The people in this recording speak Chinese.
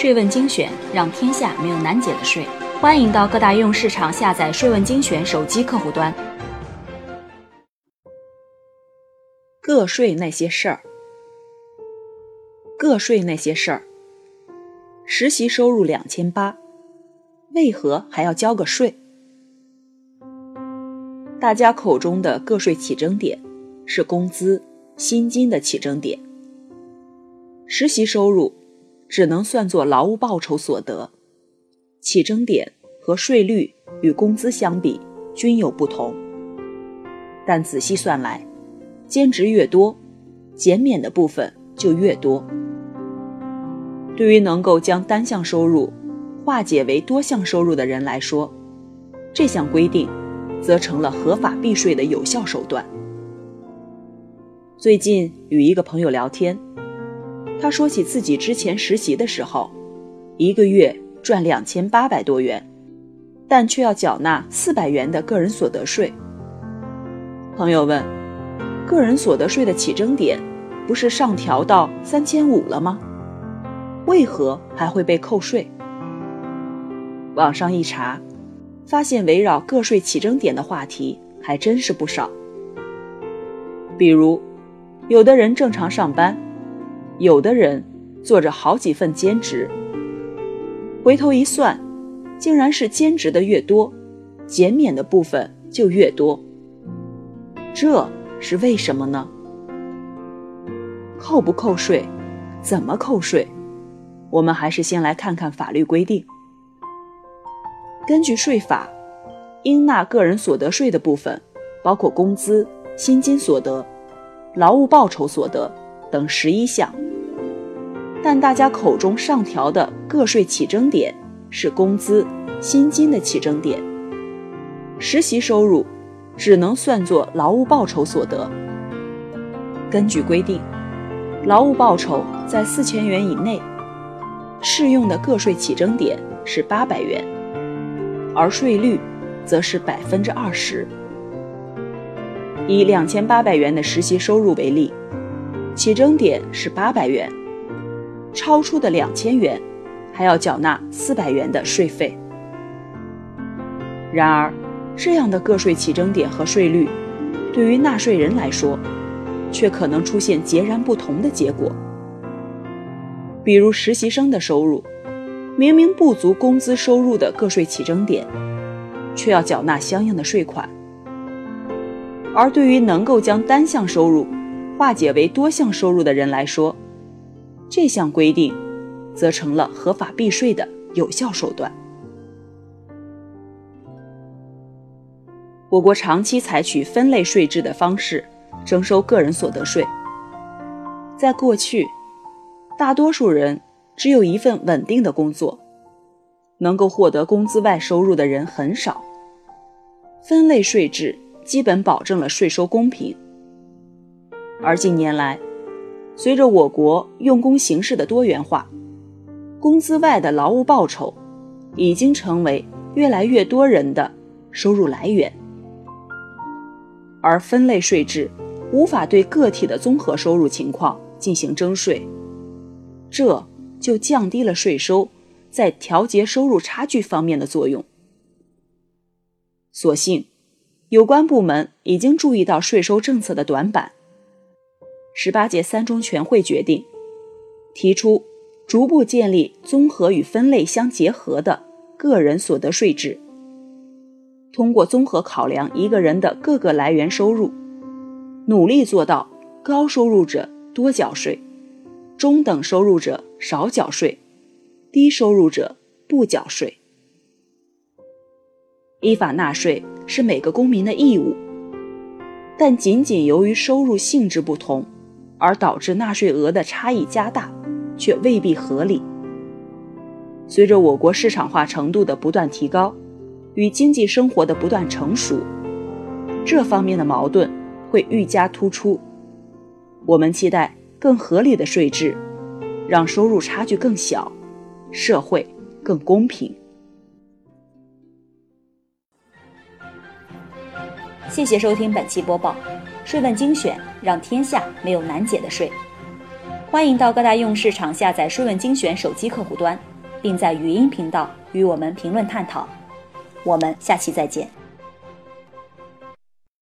税问精选，让天下没有难解的税。欢迎到各大应用市场下载“税问精选”手机客户端。个税那些事儿，个税那些事儿。实习收入两千八，为何还要交个税？大家口中的个税起征点，是工资、薪金的起征点。实习收入。只能算作劳务报酬所得，起征点和税率与工资相比均有不同。但仔细算来，兼职越多，减免的部分就越多。对于能够将单项收入化解为多项收入的人来说，这项规定则成了合法避税的有效手段。最近与一个朋友聊天。他说起自己之前实习的时候，一个月赚两千八百多元，但却要缴纳四百元的个人所得税。朋友问：“个人所得税的起征点不是上调到三千五了吗？为何还会被扣税？”网上一查，发现围绕个税起征点的话题还真是不少。比如，有的人正常上班。有的人做着好几份兼职，回头一算，竟然是兼职的越多，减免的部分就越多。这是为什么呢？扣不扣税？怎么扣税？我们还是先来看看法律规定。根据税法，应纳个人所得税的部分包括工资、薪金所得、劳务报酬所得等十一项。但大家口中上调的个税起征点是工资、薪金的起征点，实习收入只能算作劳务报酬所得。根据规定，劳务报酬在四千元以内，适用的个税起征点是八百元，而税率则是百分之二十。以两千八百元的实习收入为例，起征点是八百元。超出的两千元，还要缴纳四百元的税费。然而，这样的个税起征点和税率，对于纳税人来说，却可能出现截然不同的结果。比如，实习生的收入明明不足工资收入的个税起征点，却要缴纳相应的税款；而对于能够将单项收入化解为多项收入的人来说，这项规定，则成了合法避税的有效手段。我国长期采取分类税制的方式征收个人所得税。在过去，大多数人只有一份稳定的工作，能够获得工资外收入的人很少。分类税制基本保证了税收公平。而近年来，随着我国用工形式的多元化，工资外的劳务报酬已经成为越来越多人的收入来源，而分类税制无法对个体的综合收入情况进行征税，这就降低了税收在调节收入差距方面的作用。所幸，有关部门已经注意到税收政策的短板。十八届三中全会决定，提出逐步建立综合与分类相结合的个人所得税制。通过综合考量一个人的各个来源收入，努力做到高收入者多缴税，中等收入者少缴税，低收入者不缴税。依法纳税是每个公民的义务，但仅仅由于收入性质不同。而导致纳税额的差异加大，却未必合理。随着我国市场化程度的不断提高，与经济生活的不断成熟，这方面的矛盾会愈加突出。我们期待更合理的税制，让收入差距更小，社会更公平。谢谢收听本期播报，税问精选，让天下没有难解的税。欢迎到各大应用市场下载“税问精选”手机客户端，并在语音频道与我们评论探讨。我们下期再见。